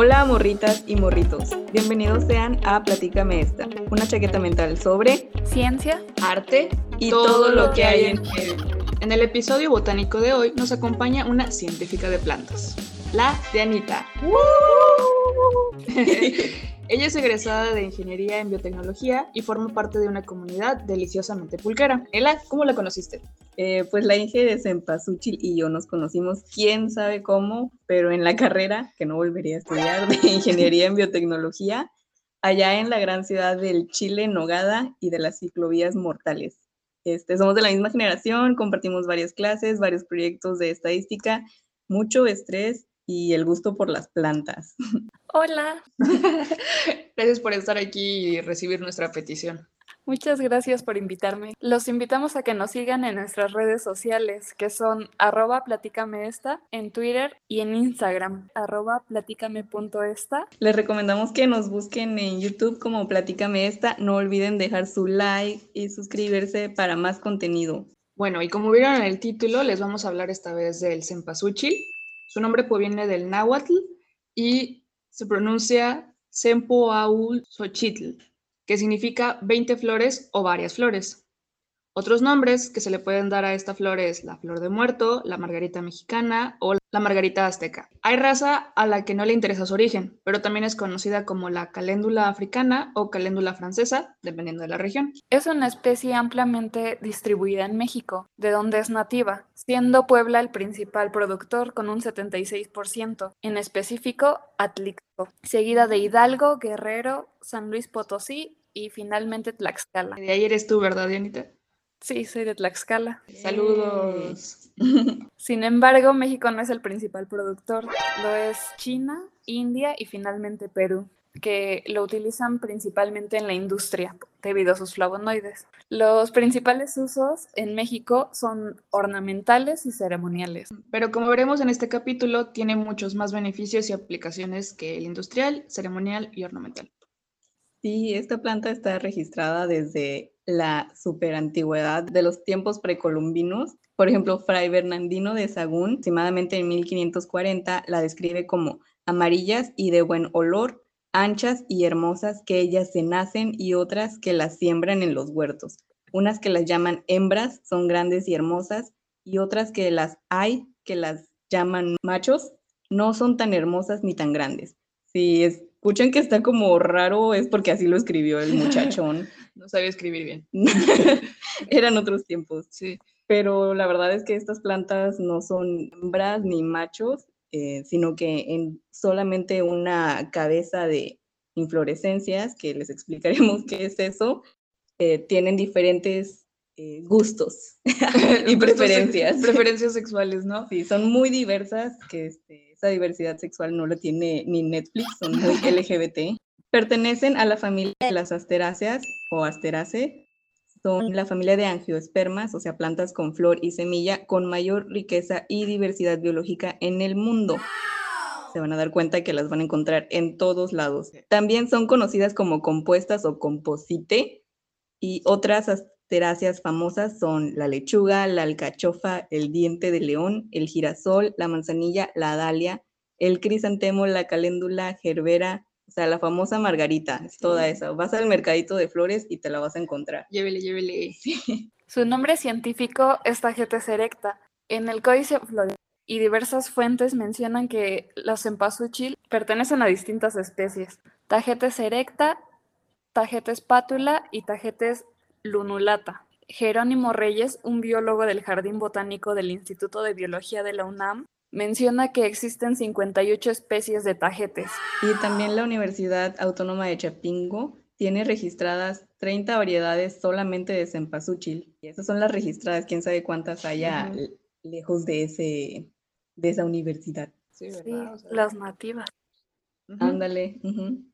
Hola morritas y morritos, bienvenidos sean a Platícame esta, una chaqueta mental sobre ciencia, arte y todo, lo que hay en él. En el episodio botánico de hoy nos acompaña una científica de plantas, la de Anita. Ella es egresada de Ingeniería en Biotecnología y forma parte de una comunidad deliciosamente pulquera. Ela, ¿cómo la conociste? Eh, pues la Inge de Cempasúchil y yo nos conocimos, quién sabe cómo, pero en la carrera, que no volvería a estudiar, de Ingeniería en Biotecnología, allá en la gran ciudad del Chile, Nogada y de las ciclovías mortales. Este, somos de la misma generación, compartimos varias clases, varios proyectos de estadística, mucho estrés y el gusto por las plantas. Hola. Gracias por estar aquí y recibir nuestra petición. Muchas gracias por invitarme. Los invitamos a que nos sigan en nuestras redes sociales, que son arroba esta en Twitter y en Instagram, arroba platícame.esta. Les recomendamos que nos busquen en YouTube como Platícame esta. No olviden dejar su like y suscribirse para más contenido. Bueno, y como vieron en el título, les vamos a hablar esta vez del cempasúchil. Su nombre proviene del náhuatl y se pronuncia Sempoaul Xochitl, que significa 20 flores o varias flores. Otros nombres que se le pueden dar a esta flor es la flor de muerto, la margarita mexicana o la margarita azteca. Hay raza a la que no le interesa su origen, pero también es conocida como la caléndula africana o caléndula francesa, dependiendo de la región. Es una especie ampliamente distribuida en México, de donde es nativa, siendo Puebla el principal productor con un 76%, en específico Atlixco, seguida de Hidalgo, Guerrero, San Luis Potosí y finalmente Tlaxcala. De ahí eres tú, ¿verdad, Dianita? Sí, soy de Tlaxcala. Saludos. Sin embargo, México no es el principal productor, lo es China, India y finalmente Perú, que lo utilizan principalmente en la industria debido a sus flavonoides. Los principales usos en México son ornamentales y ceremoniales. Pero como veremos en este capítulo, tiene muchos más beneficios y aplicaciones que el industrial, ceremonial y ornamental. Sí, esta planta está registrada desde la superantigüedad de los tiempos precolombinos. Por ejemplo, Fray Bernardino de Sagún, aproximadamente en 1540, la describe como amarillas y de buen olor, anchas y hermosas que ellas se nacen y otras que las siembran en los huertos. Unas que las llaman hembras, son grandes y hermosas, y otras que las hay que las llaman machos, no son tan hermosas ni tan grandes. Si escuchan que está como raro, es porque así lo escribió el muchachón. No sabía escribir bien. Eran otros tiempos. Sí. Pero la verdad es que estas plantas no son hembras ni machos, eh, sino que en solamente una cabeza de inflorescencias, que les explicaremos qué es eso, eh, tienen diferentes eh, gustos y preferencias. Preferencias sexuales, ¿no? Sí, son muy diversas, que este, esa diversidad sexual no la tiene ni Netflix, son muy LGBT. Pertenecen a la familia de las asteráceas o asteraceae. Son la familia de angiospermas, o sea, plantas con flor y semilla con mayor riqueza y diversidad biológica en el mundo. Se van a dar cuenta que las van a encontrar en todos lados. También son conocidas como compuestas o composite y otras asteráceas famosas son la lechuga, la alcachofa, el diente de león, el girasol, la manzanilla, la dalia, el crisantemo, la caléndula, gerbera, o sea, la famosa margarita, es toda esa. Vas al mercadito de flores y te la vas a encontrar. Llévele, llévele. Su nombre científico es Tagetes erecta. En el Códice Florida y diversas fuentes mencionan que los cempasúchil pertenecen a distintas especies. Tagetes erecta, Tagetes pátula y Tagetes lunulata. Jerónimo Reyes, un biólogo del Jardín Botánico del Instituto de Biología de la UNAM, menciona que existen 58 especies de tajetes. Y también la Universidad Autónoma de Chapingo tiene registradas 30 variedades solamente de cempasúchil. Y esas son las registradas, quién sabe cuántas haya lejos de, ese, de esa universidad. Sí, las nativas. Ándale.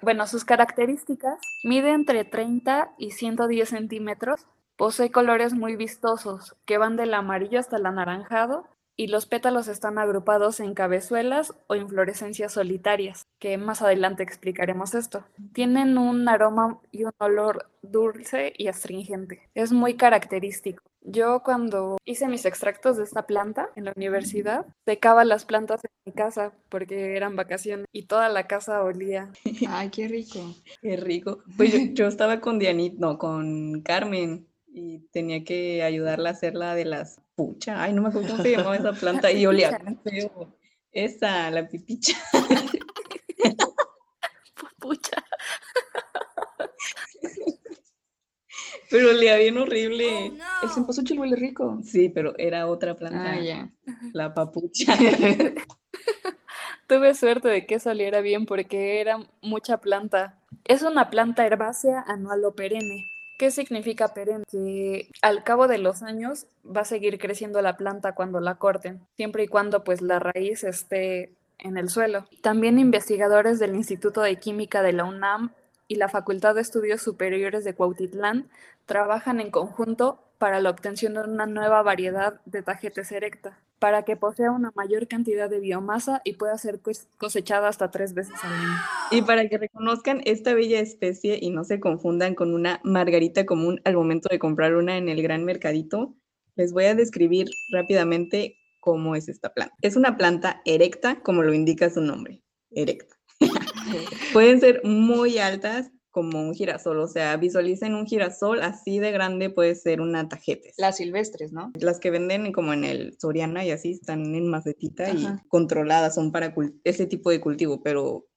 Bueno, sus características, mide entre 30 y 110 centímetros, posee colores muy vistosos, que van del amarillo hasta el anaranjado, y los pétalos están agrupados en cabezuelas o inflorescencias solitarias, que más adelante explicaremos esto. Tienen un aroma y un olor dulce y astringente. Es muy característico. Yo cuando hice mis extractos de esta planta en la universidad, secaba las plantas en mi casa porque eran vacaciones y toda la casa olía. Ay, qué rico. Qué rico. Pues yo, yo estaba con Dianit, no, con Carmen y tenía que ayudarla a hacer la de las pucha. Ay, no me acuerdo cómo se llamaba esa planta y olía feo. Esa, la pipicha. Pucha. Pero olía bien horrible. El cempasúchil huele rico. Sí, pero era otra planta, Ah, ya. la papucha. Tuve suerte de que saliera bien porque era mucha planta. Es una planta herbácea anual o perenne. ¿Qué significa perenne? Que al cabo de los años va a seguir creciendo la planta cuando la corten, siempre y cuando pues la raíz esté en el suelo. También investigadores del Instituto de Química de la UNAM y la Facultad de Estudios Superiores de Cuautitlán trabajan en conjunto para la obtención de una nueva variedad de tagetes erecta, para que posea una mayor cantidad de biomasa y pueda ser cos- cosechada hasta tres veces al año. Y para que reconozcan esta bella especie y no se confundan con una margarita común al momento de comprar una en el gran mercadito, les voy a describir rápidamente cómo es esta planta. Es una planta erecta, como lo indica su nombre, erecta. Pueden ser muy altas como un girasol, o sea, visualicen un girasol así de grande puede ser una tajetes. Las silvestres, ¿no? Las que venden como en el Soriana y así están en macetita y Ajá. controladas, son para ese tipo de cultivo, pero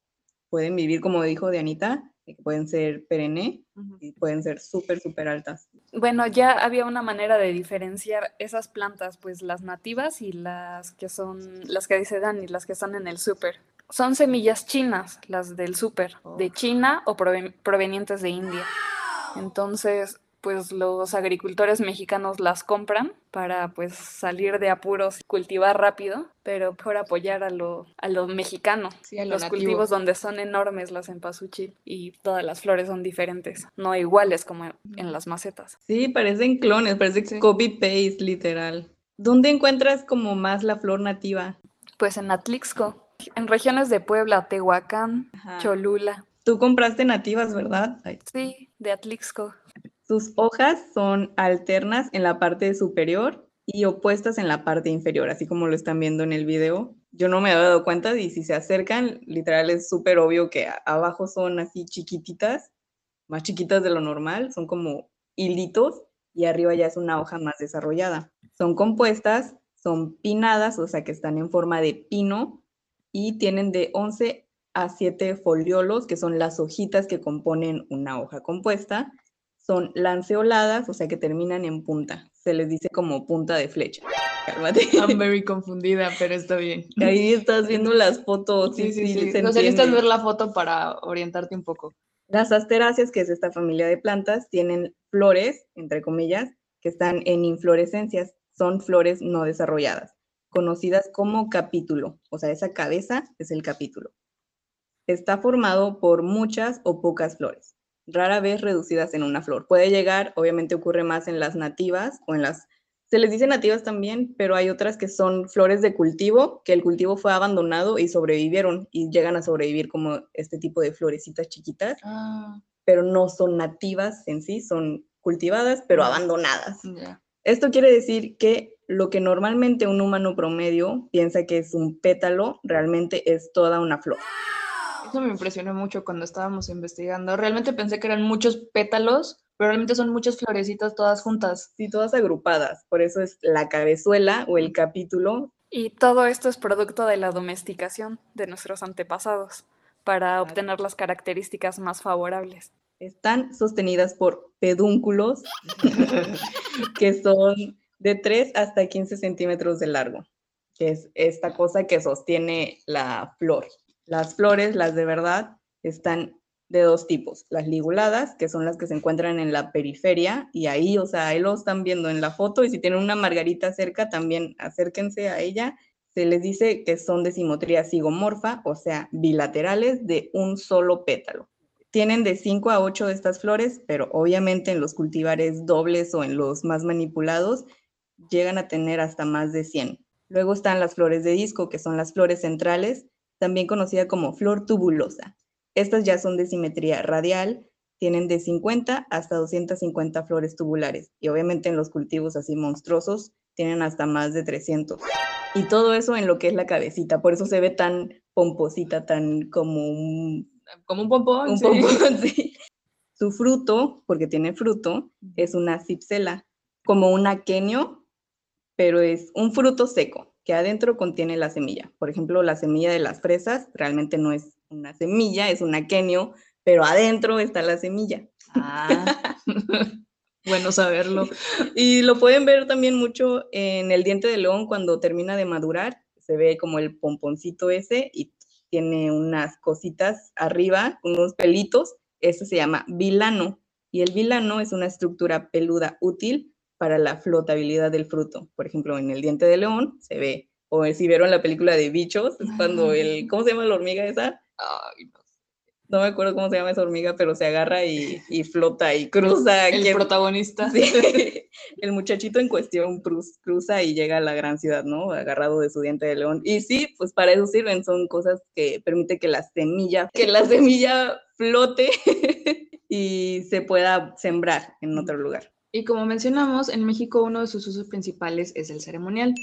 pueden vivir, como dijo de Anita, que pueden ser perenne y pueden ser súper, súper altas. Bueno, ya había una manera de diferenciar esas plantas, pues las nativas y las que son, las que dice Dani, las que están en el súper. Son semillas chinas, las del súper, de China o proven- provenientes de India. Entonces, pues los agricultores mexicanos las compran para pues salir de apuros y cultivar rápido, pero mejor apoyar a lo, a lo mexicano. Sí, a lo Los nativo. cultivos donde son enormes las cempasúchil y todas las flores son diferentes, no iguales como en- en las macetas. Sí, parecen clones, parece Sí. copy-paste, literal. ¿Dónde encuentras como más la flor nativa? Pues en Atlixco, en regiones de Puebla, Tehuacán, Ajá. Cholula. Tú compraste nativas, ¿verdad? Ay, Sí, de Atlixco. Sus hojas son alternas en la parte superior y opuestas en la parte inferior, así como lo están viendo en el video. Yo no me había dado cuenta y si se acercan, literal es súper obvio que abajo son así chiquititas, más chiquitas de lo normal, son como hilitos y arriba ya es una hoja más desarrollada. Son compuestas, son pinadas, o sea que están en forma de pino y tienen de 11 a 7 foliolos, que son las hojitas que componen una hoja compuesta son lanceoladas, o sea que terminan en punta. Se les dice como punta de flecha. Cálmate. I'm very confundida, pero está bien. Ahí estás viendo las fotos. Sí, sí, sí. se No sé, necesitas ver la foto para orientarte un poco. Las asteráceas, que es esta familia de plantas, tienen flores, entre comillas, que están en inflorescencias. Son flores no desarrolladas, conocidas como capítulo. O sea, esa cabeza es el capítulo. Está formado por muchas o pocas flores, rara vez reducidas en una flor. Puede llegar, obviamente ocurre más en las nativas o en las... Se les dice nativas también, pero hay otras que son flores de cultivo, que el cultivo fue abandonado y sobrevivieron y llegan a sobrevivir como este tipo de florecitas chiquitas Ah, pero no son nativas en sí, son cultivadas, pero abandonadas. Esto quiere decir que lo que normalmente un humano promedio piensa que es un pétalo, realmente es toda una flor. Eso me impresionó mucho cuando estábamos investigando. Realmente pensé que eran muchos pétalos, pero realmente son muchas florecitas todas juntas. Sí, todas agrupadas, por eso es la cabezuela o el capítulo. Y todo esto es producto de la domesticación de nuestros antepasados para obtener las características más favorables. Están sostenidas por pedúnculos, que son de 3 hasta 15 centímetros de largo, que es esta cosa que sostiene la flor. Las flores, las de verdad, están de dos tipos, las liguladas, que son las que se encuentran en la periferia, y ahí, o sea, ahí lo están viendo en la foto, y si tienen una margarita cerca, también acérquense a ella. Se les dice que son de simetría zigomorfa, o sea, bilaterales de un solo pétalo. Tienen de 5 a 8 de estas flores, pero obviamente en los cultivares dobles o en los más manipulados llegan a tener hasta más de 100. Luego están las flores de disco, que son las flores centrales, también conocida como flor tubulosa. Estas ya son de simetría radial tienen de 50 hasta 250 flores tubulares y obviamente en los cultivos así monstruosos tienen hasta más de 300. Y todo eso en lo que es la cabecita, por eso se ve tan pomposita, tan como un... Como un pompón. Un sí. pompón, sí. Su fruto, porque tiene fruto, es una cipsela, como un aquenio, pero es un fruto seco, que adentro contiene la semilla. Por ejemplo, la semilla de las fresas realmente no es una semilla, es un aquenio, pero adentro está la semilla. Ah, bueno saberlo. Y lo pueden ver también mucho en el diente de león cuando termina de madurar. Se ve como el pomponcito ese y tiene unas cositas arriba, unos pelitos. Eso se llama vilano. Y el vilano es una estructura peluda útil para la flotabilidad del fruto. Por ejemplo, en el diente de león se ve, o si vieron la película de bichos, es cuando el, ¿cómo se llama la hormiga esa? Ay, no. No me acuerdo cómo se llama esa hormiga, pero se agarra y, y flota y cruza. El ¿Quién- protagonista. Sí, el muchachito en cuestión cruz- cruza y llega a la gran ciudad, ¿no? Agarrado de su diente de león. Y sí, pues para eso sirven, son cosas que permite que la semilla, que la semilla flote y se pueda sembrar en otro lugar. Y como mencionamos, en México uno de sus usos principales es el ceremonial.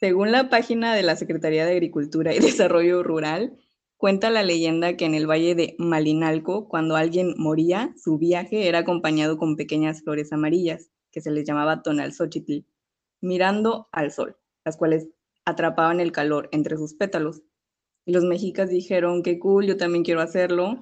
Según la página de la Secretaría de Agricultura y Desarrollo Rural, cuenta la leyenda que en el valle de Malinalco, cuando alguien moría, su viaje era acompañado con pequeñas flores amarillas, que se les llamaba tonalxochitl, mirando al sol, las cuales atrapaban el calor entre sus pétalos. Y los mexicas dijeron, qué cool, yo también quiero hacerlo,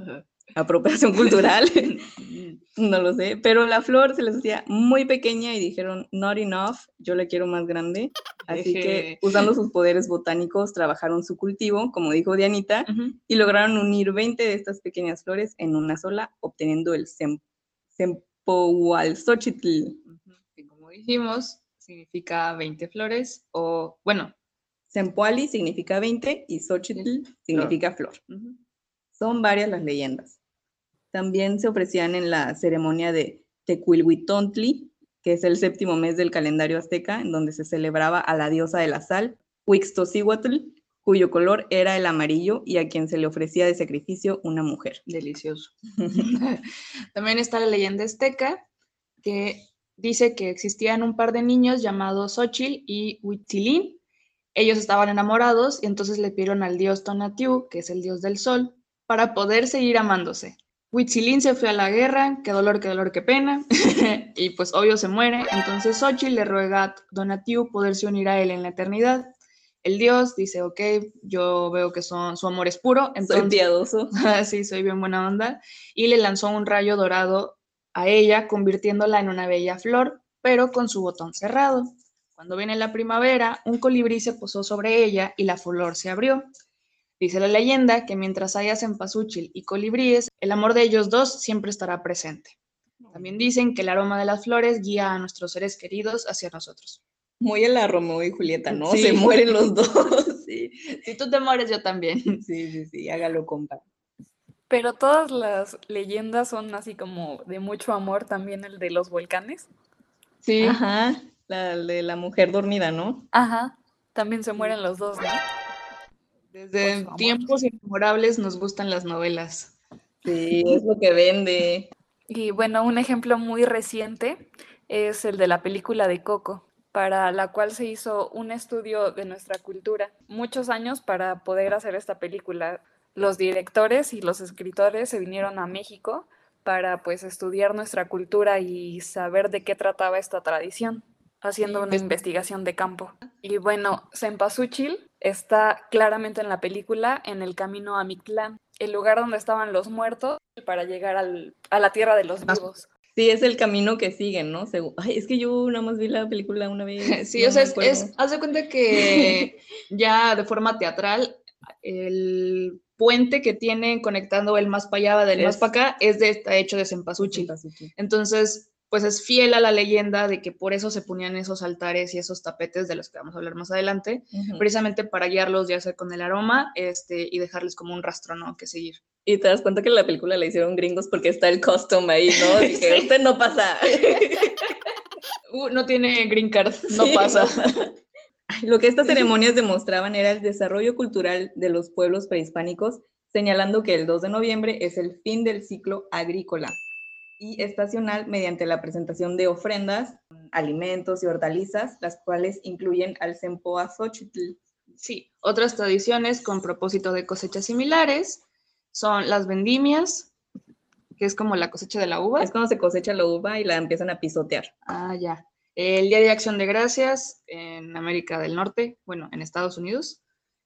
apropiación cultural, no lo sé, pero la flor se les hacía muy pequeña y dijeron, not enough, yo la quiero más grande. Así que usando sus poderes botánicos trabajaron su cultivo, como dijo Dianita, y lograron unir 20 de estas pequeñas flores en una sola, obteniendo el sem-. Que como dijimos, significa 20 flores o, bueno, Sempoali significa 20 y Xochitl significa flor. Son varias las leyendas. También se ofrecían en la ceremonia de Tecuilhuitontli, que es el séptimo mes del calendario azteca, en donde se celebraba a la diosa de la sal, Huixtocihuatl, cuyo color era el amarillo y a quien se le ofrecía de sacrificio una mujer. delicioso. También está la leyenda azteca que dice que existían un par de niños llamados Xochitl y Huitzilín. Ellos estaban enamorados y entonces le pidieron al dios Tonatiuh, que es el dios del sol, para poder seguir amándose. Huitzilín se fue a la guerra, qué dolor, qué dolor, qué pena, y pues obvio se muere. Entonces Xochitl le ruega a Tonatiuh poderse unir a él en la eternidad. El dios dice, ok, yo veo que son, su amor es puro, Soy entonces piadoso. sí, soy bien buena onda, y le lanzó un rayo dorado a ella, convirtiéndola en una bella flor, pero con su botón cerrado. Cuando viene la primavera, un colibrí se posó sobre ella y la flor se abrió. Dice la leyenda que mientras haya cempasúchil y colibríes, el amor de ellos dos siempre estará presente. También dicen que el aroma de las flores guía a nuestros seres queridos hacia nosotros. Muy a la Romeo y Julieta, ¿no? Sí. Se mueren los dos. Sí, si tú te mueres, yo también. Sí, sí, sí, hágalo, compa. Pero todas las leyendas son así como de mucho amor, también el de los volcanes. Sí, Ajá, la de la mujer dormida, ¿no? Ajá, también se mueren los dos, ¿no? Desde tiempos inmemorables nos gustan las novelas. Sí, es lo que vende. Y bueno, un ejemplo muy reciente es el de la película de Coco, para la cual se hizo un estudio de nuestra cultura, muchos años para poder hacer esta película. Los directores y los escritores se vinieron a México para pues estudiar nuestra cultura y saber de qué trataba esta tradición, haciendo una investigación de campo. Y bueno, Cempasúchil está claramente en la película en el camino a Mictlán, el lugar donde estaban los muertos para llegar al- a la tierra de los Más- vivos. Sí, es el camino que siguen, ¿no? Ay, es que yo nada más vi la película una vez. Sí, no o sea, es, es- haz de cuenta que ya de forma teatral, el puente que tienen conectando el más para allá del más Es- para acá es de, está hecho de. Cempasúchil. Entonces, pues es fiel a la leyenda de que por eso se ponían esos altares y esos tapetes de los que vamos a hablar más adelante, precisamente para guiarlos ya sea con el aroma este, y dejarles como un rastro, ¿no? Que seguir. Y te das cuenta que la película la hicieron gringos porque está el custom ahí, ¿no? Que Sí. usted no pasa. Uh, no tiene green card, no Sí, pasa. Ay, Lo que estas ceremonias demostraban era el desarrollo cultural de los pueblos prehispánicos señalando que el 2 de noviembre es el fin del ciclo agrícola y estacional mediante la presentación de ofrendas, alimentos y hortalizas, las cuales incluyen al Sempoazochitl. Sí, otras tradiciones con propósito de cosechas similares son las vendimias, que es como la cosecha de la uva. Es cuando se cosecha la uva y la empiezan a pisotear. Ah, ya. El Día de Acción de Gracias en América del Norte, bueno, en Estados Unidos.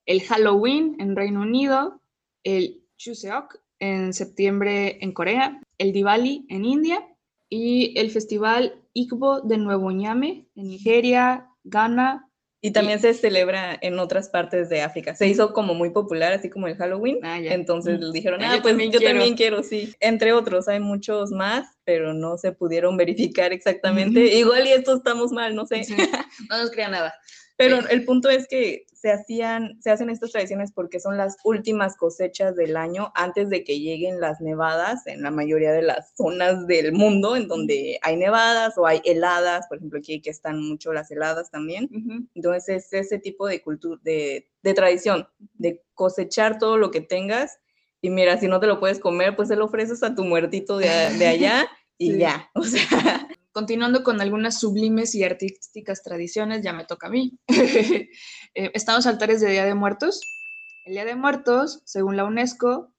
El Halloween en Reino Unido. El Chuseok en septiembre en Corea. El Diwali en India. Y el Festival Igbo de Nuevo Ñame en Nigeria, Ghana, y también se celebra en otras partes de África. Se hizo como muy popular, así como el Halloween. Ah, ya. Entonces Mm. dijeron, Ah, ah, yo pues también yo quiero". también quiero, sí. Entre otros, hay muchos más, pero no se pudieron verificar exactamente. Igual y esto estamos mal, no sé. Sí. No nos crea nada. Pero el punto es que se hacían, se hacen estas tradiciones porque son las últimas cosechas del año antes de que lleguen las nevadas en la mayoría de las zonas del mundo en donde hay nevadas o hay heladas, por ejemplo aquí que están mucho las heladas también. Ujú. Entonces es ese tipo de cultura, de, de tradición, de cosechar todo lo que tengas y mira, si no te lo puedes comer, pues se lo ofreces a tu muertito de, allá y Sí. ya. O sea, Continuando con algunas sublimes y artísticas tradiciones, ya me toca a mí. Eh, están los altares de Día de Muertos. El Día de Muertos, según la UNESCO,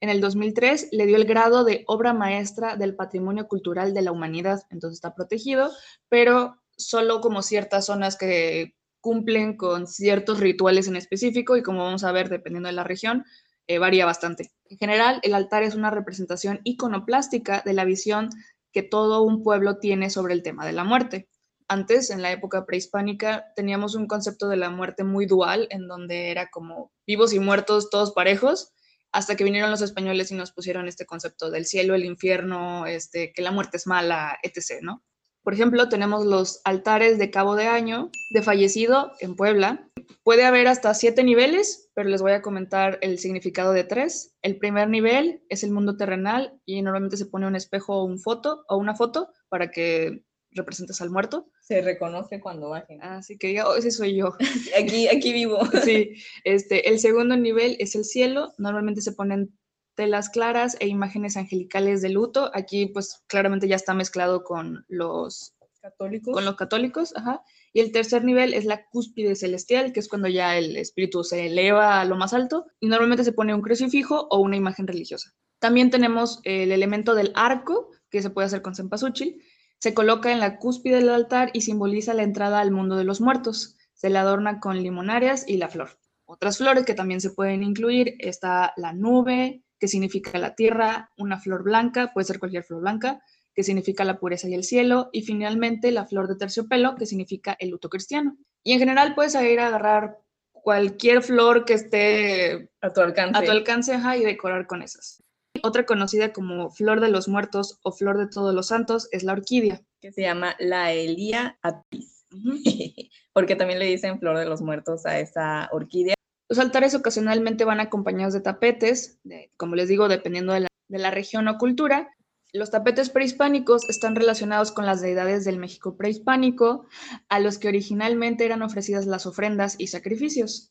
en el 2003 le dio el grado de obra maestra del patrimonio cultural de la humanidad, entonces está protegido, pero solo como ciertas zonas que cumplen con ciertos rituales en específico y como vamos a ver, dependiendo de la región, eh, varía bastante. En general, el altar es una representación iconoplástica de la visión que todo un pueblo tiene sobre el tema de la muerte. Antes, en la época prehispánica, teníamos un concepto de la muerte muy dual, en donde era como vivos y muertos todos parejos, hasta que vinieron los españoles y nos pusieron este concepto del cielo, el infierno, este, que la muerte es mala, etc., ¿no? Por ejemplo, tenemos los altares de cabo de año de fallecido en Puebla. Puede haber hasta siete niveles, pero les voy a comentar el significado de tres. El primer nivel es el mundo terrenal y normalmente se pone un espejo o un foto o una foto para que representes al muerto. se reconoce cuando bajen. Así que diga, oh, ese soy yo. Aquí, aquí vivo. Sí, este, el segundo nivel es el cielo. Normalmente se ponen telas claras e imágenes angelicales de luto. Aquí, pues, claramente ya está mezclado con los, Católicos. con los católicos. Ajá. Y el tercer nivel es la cúspide celestial, que es cuando ya el espíritu se eleva a lo más alto. Y normalmente se pone un crucifijo o una imagen religiosa. También tenemos el elemento del arco, que se puede hacer con cempasúchil. Se coloca en la cúspide del altar y simboliza la entrada al mundo de los muertos. Se le adorna con limonarias y la flor. Otras flores que también se pueden incluir está la nube, que significa la tierra, una flor blanca, puede ser cualquier flor blanca, que significa la pureza y el cielo, y finalmente la flor de terciopelo, que significa el luto cristiano. Y en general puedes ir a agarrar cualquier flor que esté a tu alcance. a tu alcance ajá, y decorar con esas. Otra conocida como flor de los muertos o flor de todos los santos es la orquídea. que se llama la Elia Apis. Porque también le dicen flor de los muertos a esa orquídea. Los altares ocasionalmente van acompañados de tapetes, de- como les digo, dependiendo de la, de la región o cultura. Los tapetes prehispánicos están relacionados con las deidades del México prehispánico, a los que originalmente eran ofrecidas las ofrendas y sacrificios.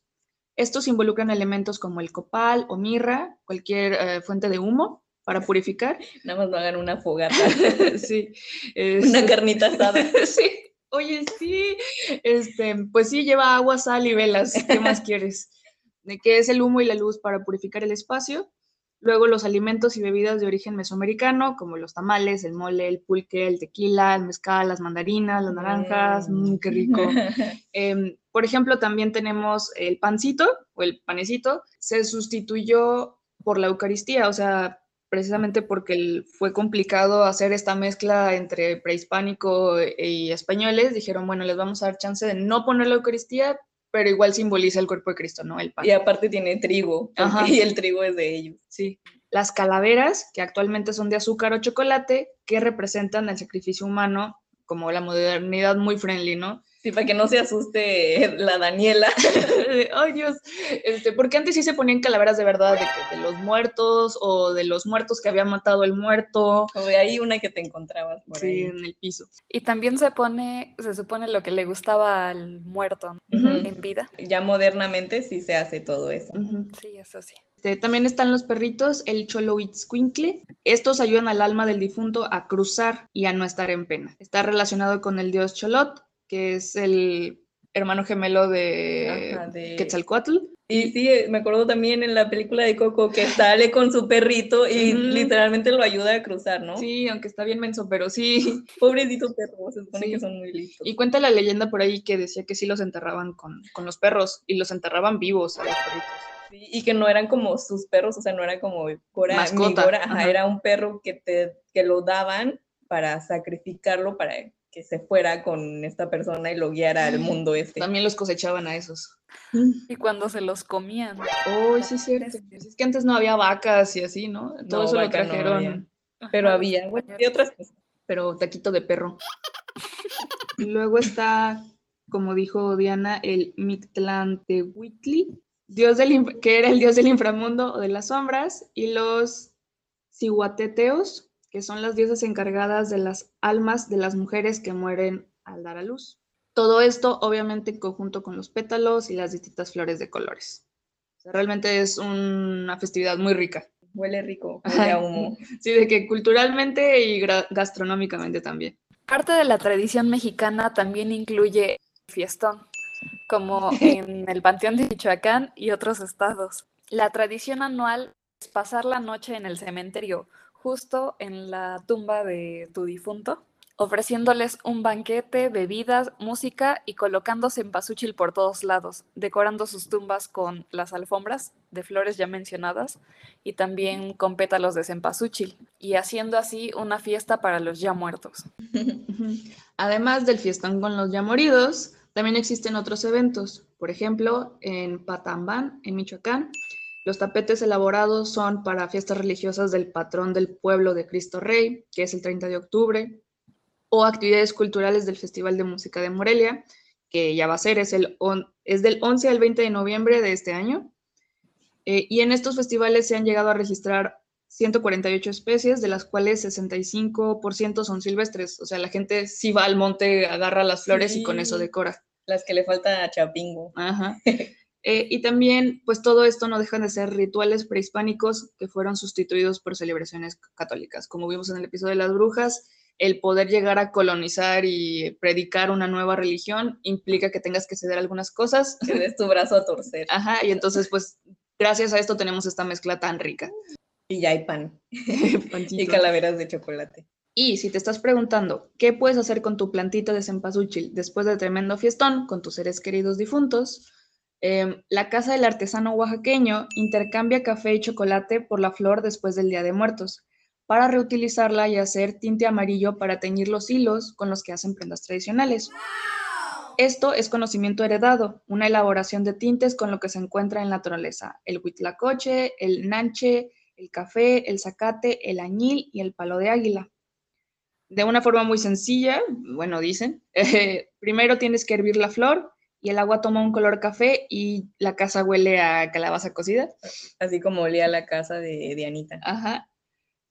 Estos involucran elementos como el copal o mirra, cualquier eh, fuente de humo para purificar. Nada más no hagan una fogata, sí, una es- carnita asada. sí. Oye, sí. Este, pues sí, lleva agua, sal y velas. ¿Qué más quieres? De qué es el humo y la luz para purificar el espacio. Luego los alimentos y bebidas de origen mesoamericano, como los tamales, el mole, el pulque, el tequila, el mezcal, las mandarinas, las naranjas. Mm. mm, qué rico. Em, por ejemplo, también tenemos el pancito o el panecito. Se sustituyó por la Eucaristía, o sea, precisamente porque fue complicado hacer esta mezcla entre prehispánico y españoles. Dijeron, bueno, les vamos a dar chance de no poner la Eucaristía, pero igual simboliza el cuerpo de Cristo, ¿no? El pan. Y aparte tiene trigo, Ajá. y el trigo es de ellos. Sí. Las calaveras, que actualmente son de azúcar o chocolate, que representan el sacrificio humano como la modernidad muy friendly, ¿no? Sí, para que no se asuste la Daniela. Ay, Dios. Este, porque antes sí se ponían calaveras de verdad, de, que de los muertos o de los muertos que había matado el muerto. O de ahí una que te encontrabas por Sí, ahí. en el piso. Y también se pone, se supone lo que le gustaba al muerto Ujú. en vida. Ya modernamente sí se hace todo eso. Sí, eso sí. Este, también están los perritos, el Choloitzcuincle. Estos ayudan al alma del difunto a cruzar y a no estar en pena. Está relacionado con el dios Cholot, que es el hermano gemelo de, Ajá, de- Quetzalcoatl. Y sí, eh, me acuerdo también en la película de Coco que sale con su perrito y literalmente lo ayuda a cruzar, ¿no? Sí, aunque está bien menso, pero sí. Pobrecito perro, se supone Sí. que son muy listos. Y cuenta la leyenda por ahí que decía que sí los enterraban con, con los perros y los enterraban vivos a los perritos. Sí, y que no eran como sus perros, o sea, no era como Cora, mi Mascota, Gora, ajá, ajá. era un perro que, te, que lo daban para sacrificarlo, para que se fuera con esta persona y lo guiara al mundo este. También los cosechaban a esos. Y cuando se los comían. Oh, sí, es cierto. Es que antes no había vacas y así, ¿no? Todo No, eso lo no trajeron, había. Pero Ajá, había, bueno, y otras cosas. pero taquito de perro. Luego está, como dijo Diana, el Mictlantehuitli, dios del, que era el dios del inframundo o de las sombras, y los Cihuateteos, que son las diosas encargadas de las almas de las mujeres que mueren al dar a luz. Todo esto, obviamente, en conjunto con los pétalos y las distintas flores de colores. O sea, realmente es una festividad muy rica. Huele rico, huele a humo. Sí, de que culturalmente y gastronómicamente también. Parte de la tradición mexicana también incluye el fiestón, como en el Panteón de Michoacán y otros estados. La tradición anual es pasar la noche en el cementerio, justo en la tumba de tu difunto, ofreciéndoles un banquete, bebidas, música y colocando cempasúchil por todos lados, decorando sus tumbas con las alfombras de flores ya mencionadas y también con pétalos de cempasúchil, y haciendo así una fiesta para los ya muertos. Además del fiestón con los ya moridos, también existen otros eventos. Por ejemplo, en Patambán, en Michoacán, los tapetes elaborados son para fiestas religiosas del patrón del pueblo de Cristo Rey, que es el 30 de octubre, o actividades culturales del Festival de Música de Morelia, que ya va a ser, es, el del 11 al 20 de noviembre de este año. Eh, y en estos festivales se han llegado a registrar 148 especies, de las cuales 65% son silvestres. O sea, la gente sí va al monte, agarra las flores y con eso decora. Las que le falta a Chapingo. Ajá. Eh, y también, pues todo esto no dejan de ser rituales prehispánicos que fueron sustituidos por celebraciones católicas. Como vimos en el episodio de las brujas, el poder llegar a colonizar y predicar una nueva religión implica que tengas que ceder algunas cosas. Que des tu brazo a torcer. Ajá, y entonces, pues, gracias a esto tenemos esta mezcla tan rica. Y ya hay pan. Y calaveras de chocolate. Y si te estás preguntando qué puedes hacer con tu plantita de cempasúchil después de tremendo fiestón con tus seres queridos difuntos, em, la casa del artesano oaxaqueño intercambia café y chocolate por la flor después del Día de Muertos para reutilizarla y hacer tinte amarillo para teñir los hilos con los que hacen prendas tradicionales. Esto es conocimiento heredado, una elaboración de tintes con lo que se encuentra en la naturaleza, el huitlacoche, el nanche, el café, el zacate, el añil y el palo de águila de una forma muy sencilla, bueno, dicen, eh, primero tienes que hervir la flor y el agua toma un color café y la casa huele a calabaza cocida. Así como olía la casa de, de Anita. Ajá.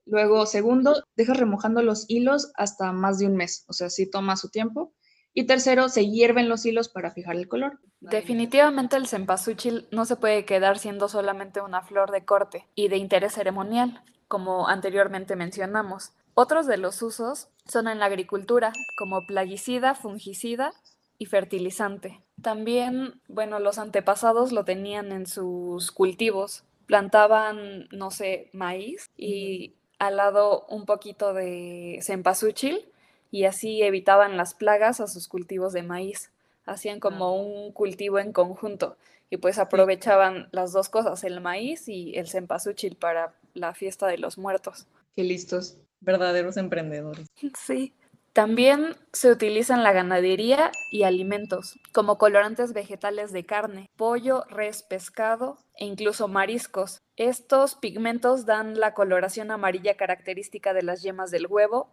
Luego, segundo, dejas remojando los hilos hasta más de un mes, o sea, sí toma su tiempo. Y tercero, se hierven los hilos para fijar el color. Definitivamente el cempasúchil no se puede quedar siendo solamente una flor de corte y de interés ceremonial, como anteriormente mencionamos. Otros de los usos son en la agricultura, como plaguicida, fungicida y fertilizante. También, bueno, los antepasados lo tenían en sus cultivos. Plantaban, no sé, maíz y al lado un poquito de cempasúchil y así evitaban las plagas a sus cultivos de maíz. Hacían como un cultivo en conjunto y pues aprovechaban las dos cosas, el maíz y el cempasúchil para la fiesta de los muertos. Qué listos. Verdaderos emprendedores. Sí. También se utilizan la ganadería y alimentos, como colorantes vegetales de carne, pollo, res, pescado e incluso mariscos. Estos pigmentos dan la coloración amarilla característica de las yemas del huevo,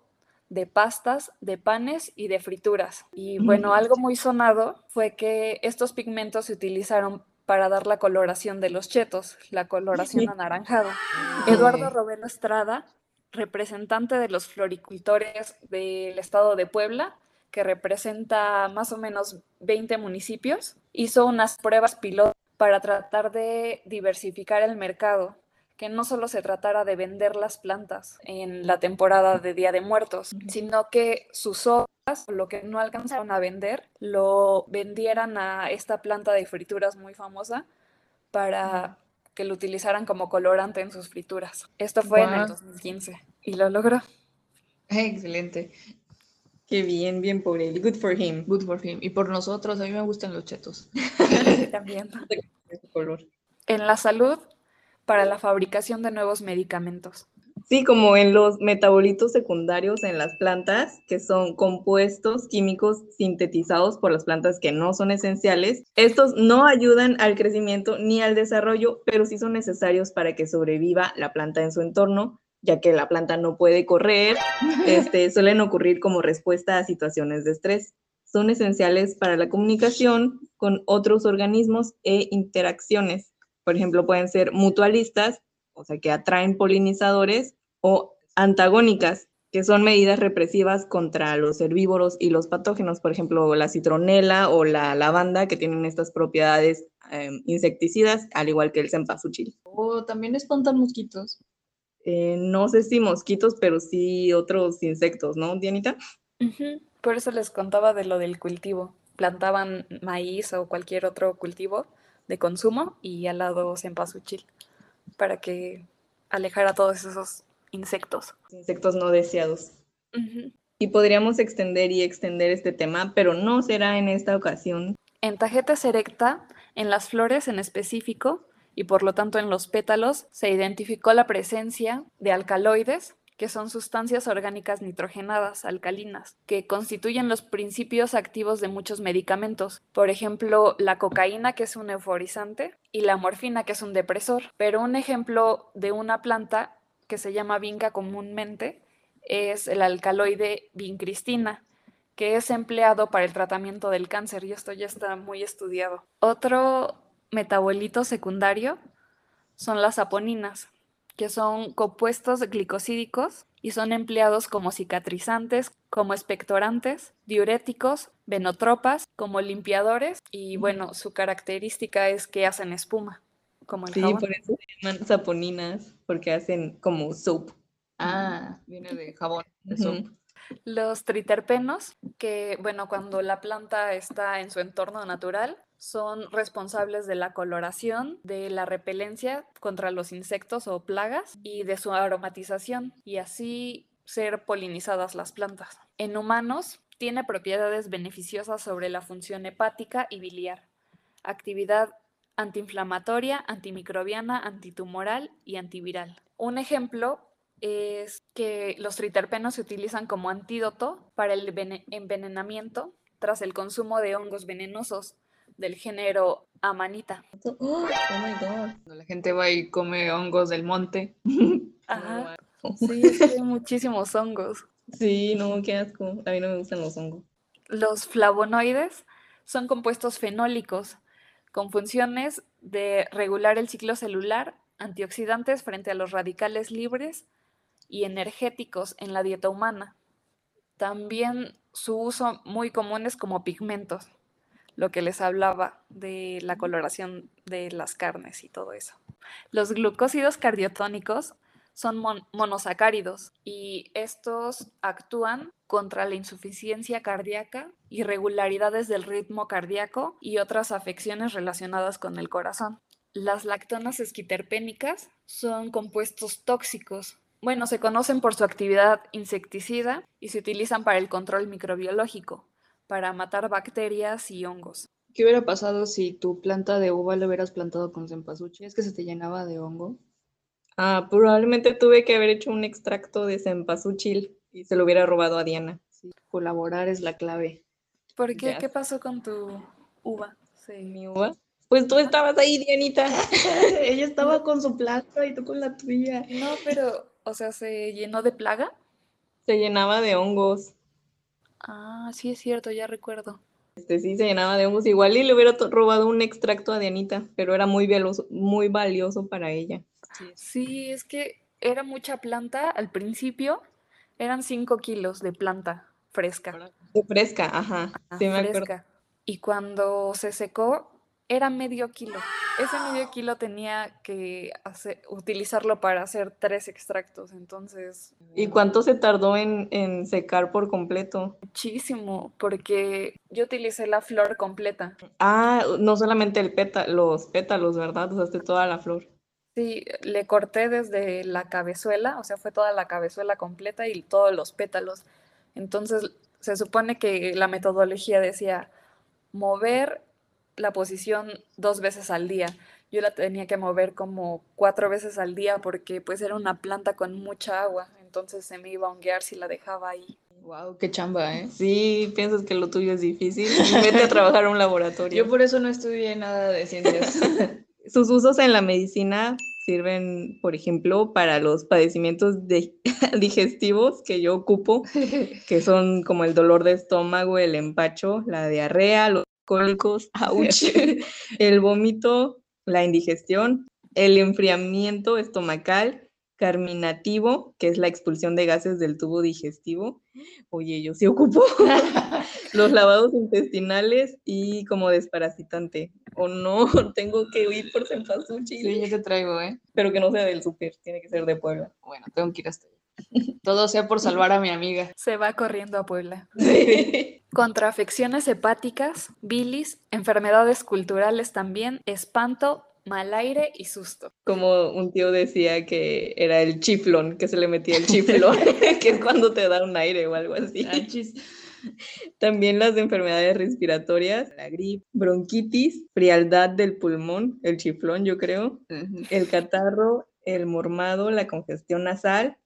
de pastas, de panes y de frituras. Y bueno, algo muy sonado fue que estos pigmentos se utilizaron para dar la coloración de los chetos, la coloración anaranjada. Eduardo Robelo Estrada representante de los floricultores del estado de Puebla, que representa más o menos 20 municipios, hizo unas pruebas piloto para tratar de diversificar el mercado, que no solo se tratara de vender las plantas en la temporada de Día de Muertos, sino que sus hojas, lo que no alcanzaron a vender, lo vendieran a esta planta de frituras muy famosa para que lo utilizaran como colorante en sus frituras. Esto fue en el 2015 y lo logró. Excelente. Qué bien, bien por él. Good for him. Good for him. Y por nosotros, a mí me gustan los chetos. También. color. En la salud, para la fabricación de nuevos medicamentos. Sí, como en los metabolitos secundarios en las plantas, que son compuestos químicos sintetizados por las plantas que no son esenciales. Estos no ayudan al crecimiento ni al desarrollo, pero sí son necesarios para que sobreviva la planta en su entorno, ya que la planta no puede correr. Este, suelen ocurrir como respuesta a situaciones de estrés. Son esenciales para la comunicación con otros organismos e interacciones por ejemplo, pueden ser mutualistas, o sea, que atraen polinizadores, o antagónicas, que son medidas represivas contra los herbívoros y los patógenos, por ejemplo, la citronela o la lavanda, que tienen estas propiedades em, insecticidas, al igual que el cempasúchil. ¿O también espantan mosquitos? Eh, no sé si mosquitos, pero sí otros insectos, ¿no, Dianita? Por eso les contaba de lo del cultivo. Plantaban maíz o cualquier otro cultivo de consumo y al lado cempasúchil para que alejara todos esos insectos. Insectos no deseados. Y podríamos extender y extender este tema, pero no será en esta ocasión. En Tagetes erecta, en las flores en específico, y por lo tanto en los pétalos, se identificó la presencia de alcaloides que son sustancias orgánicas nitrogenadas, alcalinas, que constituyen los principios activos de muchos medicamentos. Por ejemplo, la cocaína, que es un euforizante, y la morfina, que es un depresor. Pero un ejemplo de una planta que se llama vinca comúnmente es el alcaloide vincristina, que es empleado para el tratamiento del cáncer y esto ya está muy estudiado. Otro metabolito secundario son las aponinas, que son compuestos glicosídicos y son empleados como cicatrizantes, como expectorantes, diuréticos, venotropas, como limpiadores y bueno, su característica es que hacen espuma, como el Sí, por eso se llaman saponinas, porque hacen como soap. Ah, viene de jabón, de soap. Los triterpenos, que bueno, cuando la planta está en su entorno natural, son responsables de la coloración, de la repelencia contra los insectos o plagas y de su aromatización y así ser polinizadas las plantas. En humanos tiene propiedades beneficiosas sobre la función hepática y biliar, actividad antiinflamatoria, antimicrobiana, antitumoral y antiviral. Un ejemplo es que los triterpenos se utilizan como antídoto para el envenenamiento tras el consumo de hongos venenosos del género Amanita. Oh, oh my god. Cuando la gente va y come hongos del monte. Ajá. Sí, es hay muchísimos hongos. Sí, no, qué asco. A mí no me gustan los hongos. Los flavonoides son compuestos fenólicos con funciones de regular el ciclo celular, antioxidantes frente a los radicales libres y energéticos en la dieta humana. También su uso muy común es como pigmentos lo que les hablaba de la coloración de las carnes y todo eso. Los glucósidos cardiotónicos son monosacáridos y estos actúan contra la insuficiencia cardíaca, irregularidades del ritmo cardíaco y otras afecciones relacionadas con el corazón. Las lactonas esquiterpénicas son compuestos tóxicos. Bueno, se conocen por su actividad insecticida y se utilizan para el control microbiológico, para matar bacterias y hongos. ¿Qué hubiera pasado si tu planta de uva lo hubieras plantado con cempasúchil? ¿Es que se te llenaba de hongo? Ah, probablemente tuve que haber hecho un extracto de cempasúchil y se lo hubiera robado a Diana. Sí, colaborar es la clave. ¿Por qué? ¿Qué pasó con tu uva? Sí. ¿Mi uva? Pues tú estabas ahí, Dianita. Ella estaba con su planta y tú con la tuya. No, pero, o sea, ¿se llenó de plaga? Se llenaba de hongos. Ah, sí es cierto, ya recuerdo. Este sí se llenaba de hongos igual y le hubiera robado un extracto a Dianita, pero era muy valioso, muy valioso para ella. Sí, es que era mucha planta al principio, eran 5 kilos de planta fresca. De fresca, ajá. sí me fresca. Y cuando se secó, era medio kilo. Ese medio kilo tenía que hacer- utilizarlo para hacer tres extractos, entonces ¿Y cuánto se tardó en, en secar por completo? muchísimo, porque yo utilicé la flor completa. Ah, no solamente el péta, los pétalos, ¿verdad? Usaste toda la flor. Sí, le corté desde la cabezuela, o sea, fue toda la cabezuela completa y todos los pétalos. Entonces, se supone que la metodología decía mover la posición dos veces al día. Yo la tenía que mover como cuatro veces al día porque pues era una planta con mucha agua, entonces se me iba a honguear si la dejaba ahí. Wow, qué chamba, ¿eh? Sí, piensas que lo tuyo es difícil. Vete a trabajar a un laboratorio. Yo por eso no estudié nada de ciencias. Sus usos en la medicina sirven, por ejemplo, para los padecimientos de- digestivos que yo ocupo, que son como el dolor de estómago, el empacho, la diarrea, los cólicos, ouch, el vómito, la indigestión, el enfriamiento estomacal, carminativo, que es la expulsión de gases del tubo digestivo. Oye, yo sí ocupo los lavados intestinales y como desparasitante. O no, tengo que ir por cempasúchil, Sí, ya te traigo, ¿eh? pero que no sea del súper, tiene que ser de Puebla. Bueno, tengo que ir hasta allá. Todo sea por salvar a mi amiga. Se va corriendo a Puebla. Sí. Contra afecciones hepáticas, bilis, enfermedades culturales también, espanto, mal aire y susto. Como un tío decía que era el chiflón, que se le metía el chiflón, que es cuando te da un aire o algo así. Achis. También las enfermedades respiratorias, la gripe, bronquitis, frialdad del pulmón, el chiflón, yo creo, el catarro, el mormado, la congestión nasal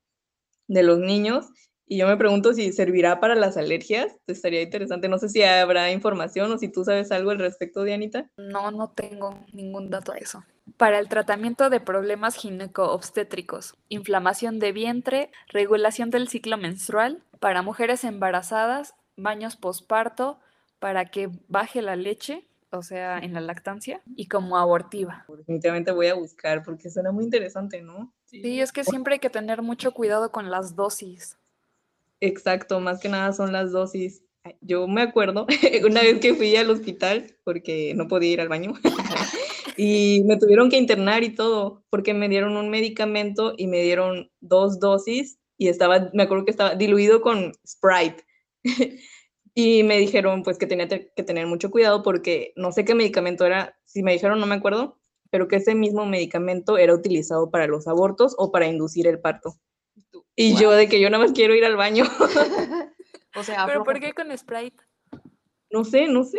de los niños. Y yo me pregunto si servirá para las alergias. Estaría interesante. No sé si habrá información o si tú sabes algo al respecto, Dianita. No, no tengo ningún dato a eso. Para el tratamiento de problemas gineco-obstétricos, inflamación de vientre, regulación del ciclo menstrual, para mujeres embarazadas, baños posparto, para que baje la leche, o sea, en la lactancia, y como abortiva. Definitivamente voy a buscar porque suena muy interesante, ¿no? Sí, es que siempre hay que tener mucho cuidado con las dosis. Exacto, más que nada son las dosis. Yo me acuerdo una vez que fui al hospital porque no podía ir al baño y me tuvieron que internar y todo porque me dieron un medicamento y me dieron dos dosis y estaba, me acuerdo que estaba diluido con Sprite. Y me dijeron pues que tenía te- que tener mucho cuidado porque no sé qué medicamento era, si me dijeron no me acuerdo, pero que ese mismo medicamento era utilizado para los abortos o para inducir el parto. Y yo de que yo nada más quiero ir al baño. O sea, ¿Pero por qué con Sprite? No sé, no sé.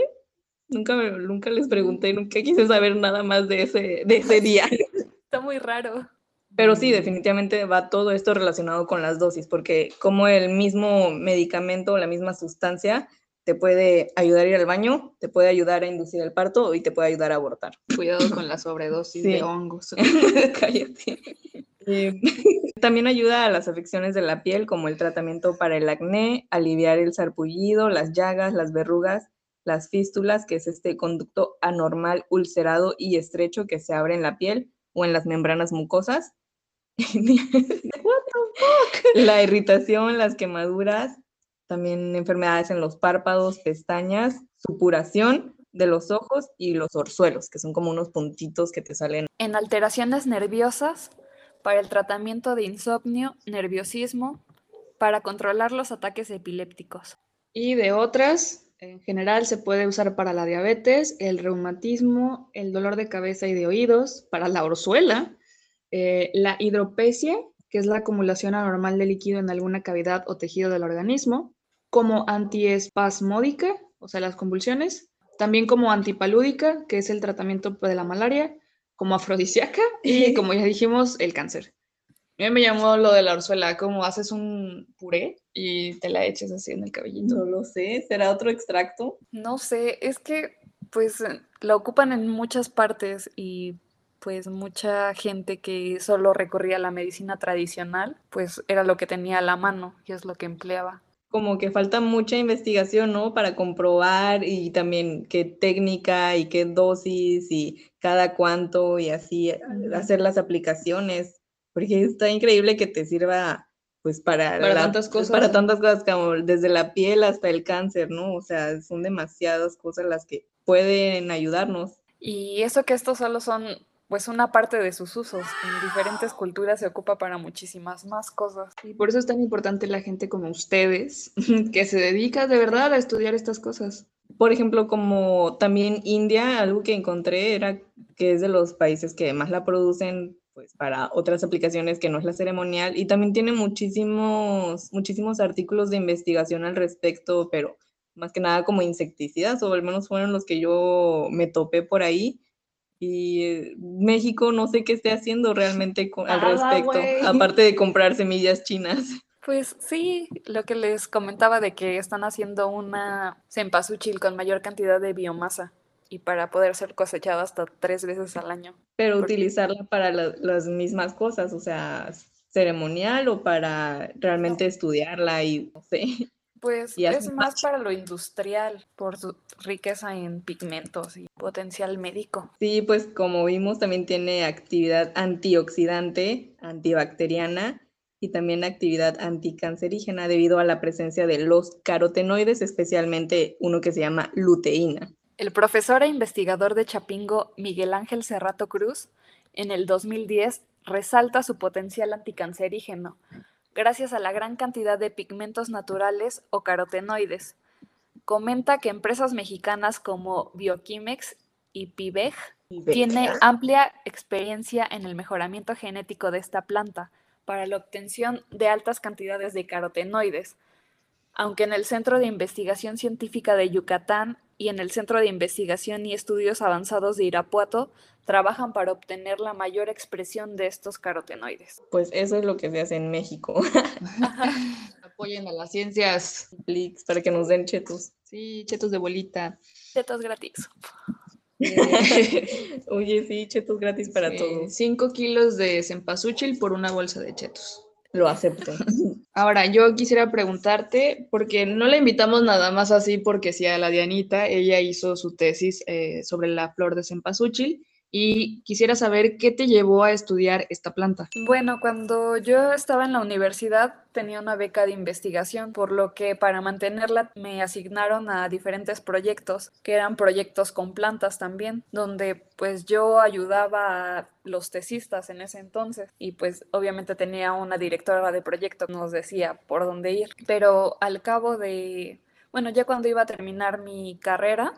Nunca, me- nunca les pregunté, nunca quise saber nada más de ese, de ese día. Está muy raro. Pero sí, definitivamente va todo esto relacionado con las dosis, porque como el mismo medicamento o la misma sustancia te puede ayudar a ir al baño, te puede ayudar a inducir el parto y te puede ayudar a abortar. Cuidado con la sobredosis Sí. de hongos. Cállate. Eh, también ayuda a las afecciones de la piel, como el tratamiento para el acné, aliviar el sarpullido, las llagas, las verrugas, las fístulas, que es este conducto anormal, ulcerado y estrecho que se abre en la piel o en las membranas mucosas. La irritación, las quemaduras, también enfermedades en los párpados, pestañas, supuración de los ojos y los orzuelos, que son como unos puntitos que te salen En alteraciones nerviosas, para el tratamiento de insomnio, nerviosismo, para controlar los ataques epilépticos. Y de otras, en general se puede usar para la diabetes, el reumatismo, el dolor de cabeza y de oídos, para la orzuela, eh, la hidropesia, que es la acumulación anormal de líquido en alguna cavidad o tejido del organismo, como antiespasmódica, o sea, las convulsiones, también como antipalúdica, que es el tratamiento de la malaria, como afrodisíaca y, como ya dijimos, el cáncer. A mí me llamó lo de la orzuela, como haces un puré y te la eches así en el cabellito. No lo sé, ¿será otro extracto? No sé, es que pues la ocupan en muchas partes y pues mucha gente que solo recurría a la medicina tradicional, pues era lo que tenía a la mano y es lo que empleaba. Como que falta mucha investigación, ¿no? Para comprobar y también qué técnica y qué dosis y cada cuánto y así eh, hacer las aplicaciones, porque está increíble que te sirva pues para, Para la- tantas cosas. para tantas cosas como desde la piel hasta el cáncer, ¿no? O sea, son demasiadas cosas las que pueden ayudarnos. Y eso que estos solo son pues una parte de sus usos. En diferentes culturas se ocupa para muchísimas más cosas. Y por eso es tan importante la gente como ustedes, que se dedica de verdad a estudiar estas cosas. Por ejemplo, como también India, algo que encontré era que es de los países que más la producen pues para otras aplicaciones que no es la ceremonial y también tiene muchísimos muchísimos artículos de investigación al respecto, pero más que nada como insecticidas o al menos fueron los que yo me topé por ahí y eh, México no sé qué esté haciendo realmente al respecto, aparte de comprar semillas chinas. Pues sí, lo que les comentaba de que están haciendo una cempasúchil con mayor cantidad de biomasa y para poder ser cosechada hasta tres veces al año. Pero utilizarla para las mismas cosas, o sea, ceremonial o para realmente estudiarla y no sé. Pues es más para lo industrial, por su riqueza en pigmentos y potencial médico. Sí, pues como vimos también tiene actividad antioxidante, antibacteriana y también actividad anticancerígena debido a la presencia de los carotenoides, especialmente uno que se llama luteína. El profesor e investigador de Chapingo, Miguel Ángel Cerrato Cruz, en el 2010 resalta su potencial anticancerígeno, gracias a la gran cantidad de pigmentos naturales o carotenoides. Comenta que empresas mexicanas como Bioquimex y Pibeg tiene amplia experiencia en el mejoramiento genético de esta planta para la obtención de altas cantidades de carotenoides, aunque en el Centro de Investigación Científica de Yucatán y en el Centro de Investigación y Estudios Avanzados de Irapuato trabajan para obtener la mayor expresión de estos carotenoides. Pues eso es lo que se hace en México. Apoyen a las ciencias. para que nos den chetos. Sí, chetos de bolita. Chetos gratis. Oye, sí, chetos gratis para todos. Cinco kilos de cempasúchil por una bolsa de chetos. Lo acepto. Ahora, yo quisiera preguntarte, porque no la invitamos nada más así porque sí a la Dianita, ella hizo su tesis eh, sobre la flor de cempasúchil y quisiera saber qué te llevó a estudiar esta planta. Bueno, cuando yo estaba en la universidad tenía una beca de investigación, por lo que para mantenerla me asignaron a diferentes proyectos, que eran proyectos con plantas también, donde pues yo ayudaba a los tesistas en ese entonces y pues obviamente tenía una directora de proyecto nos decía por dónde ir, pero al cabo de, bueno, ya cuando iba a terminar mi carrera,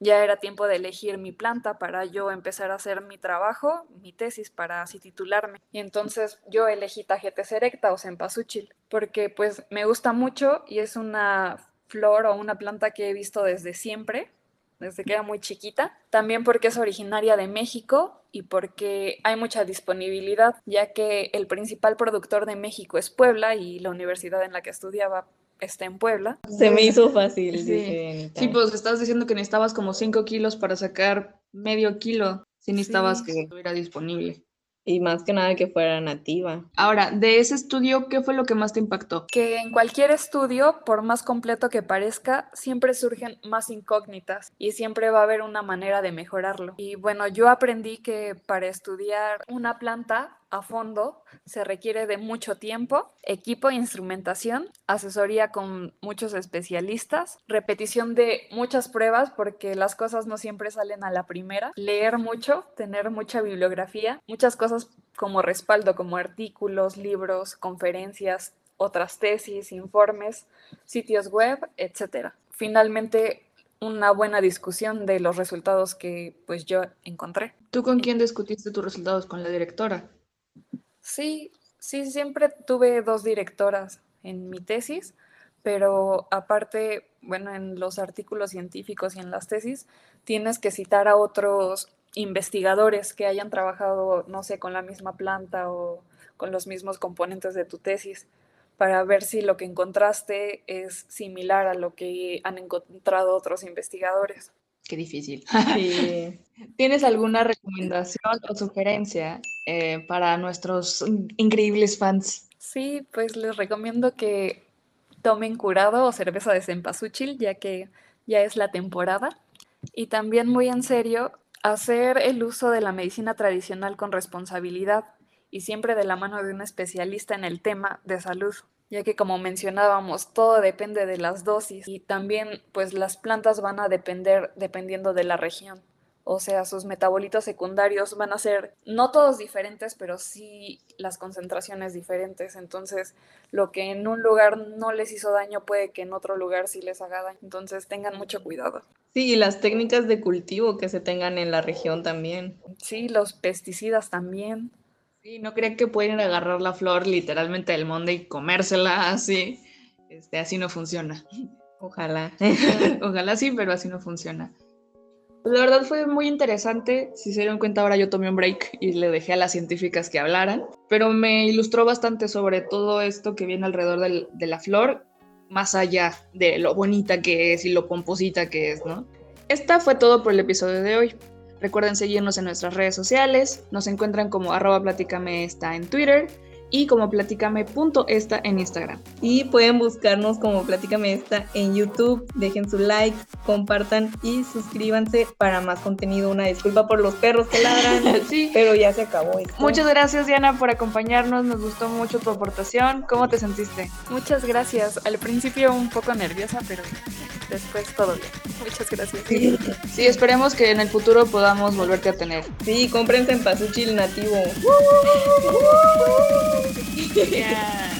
ya era tiempo de elegir mi planta para yo empezar a hacer mi trabajo, mi tesis para así titularme. Y entonces yo elegí Tagetes erecta o cempasúchil porque pues me gusta mucho y es una flor o una planta que he visto desde siempre, desde que era muy chiquita. También porque es originaria de México y porque hay mucha disponibilidad, ya que el principal productor de México es Puebla y la universidad en la que estudiaba está en Puebla. Se me hizo fácil. Sí, sí pues estás diciendo que necesitabas como 5 kilos para sacar medio kilo, si necesitabas que estuviera disponible. Y más que nada que fuera nativa. Ahora, de ese estudio, ¿qué fue lo que más te impactó? Que en cualquier estudio, por más completo que parezca, siempre surgen más incógnitas y siempre va a haber una manera de mejorarlo. Y bueno, yo aprendí que para estudiar una planta a fondo se requiere de mucho tiempo, equipo e instrumentación, asesoría con muchos especialistas, repetición de muchas pruebas porque las cosas no siempre salen a la primera, leer mucho, tener mucha bibliografía, muchas cosas como respaldo, como artículos, libros, conferencias, otras tesis, informes, sitios web, etc. Finalmente, una buena discusión de los resultados que pues yo encontré. ¿Tú con quién discutiste tus resultados? ¿Con la directora? Sí, sí, siempre tuve dos directoras en mi tesis, pero aparte, bueno, en los artículos científicos y en las tesis, tienes que citar a otros investigadores que hayan trabajado, no sé, con la misma planta o con los mismos componentes de tu tesis para ver si lo que encontraste es similar a lo que han encontrado otros investigadores. Qué difícil. ¿Tienes alguna recomendación o sugerencia eh, para nuestros increíbles fans? Sí, pues les recomiendo que tomen curado o cerveza de cempasúchil, ya que ya es la temporada. Y también muy en serio, hacer el uso de la medicina tradicional con responsabilidad y siempre de la mano de un especialista en el tema de salud ya que como mencionábamos, todo depende de las dosis y también pues las plantas van a depender dependiendo de la región. O sea, sus metabolitos secundarios van a ser, no todos diferentes, pero sí las concentraciones diferentes. Entonces, lo que en un lugar no les hizo daño puede que en otro lugar sí les haga daño. Entonces, tengan mucho cuidado. Sí, y las técnicas de cultivo que se tengan en la región también. Sí, los pesticidas también. Sí, no crean que pueden agarrar la flor literalmente del monte y comérsela así. Este, así no funciona. Ojalá. Ojalá sí, pero así no funciona. La verdad fue muy interesante. Si se dieron cuenta, ahora yo tomé un break y le dejé a las científicas que hablaran, pero me ilustró bastante sobre todo esto que viene alrededor del, de la flor, más allá de lo bonita que es y lo pomposita que es, ¿no? Esta fue todo por el episodio de hoy. Recuerden seguirnos en nuestras redes sociales. Nos encuentran como arroba platicame está en Twitter y como platicame.esta en Instagram. Y pueden buscarnos como Platícame esta en YouTube. Dejen su like, compartan y suscríbanse para más contenido. Una disculpa por los perros que ladran, sí. pero ya se acabó esto. Muchas gracias Diana por acompañarnos. Nos gustó mucho tu aportación. ¿Cómo te sentiste? Muchas gracias. Al principio un poco nerviosa, pero después todo bien. Muchas gracias. Sí, sí esperemos que en el futuro podamos volverte a tener. Sí, cómprense en Pasuchil nativo. Yeah.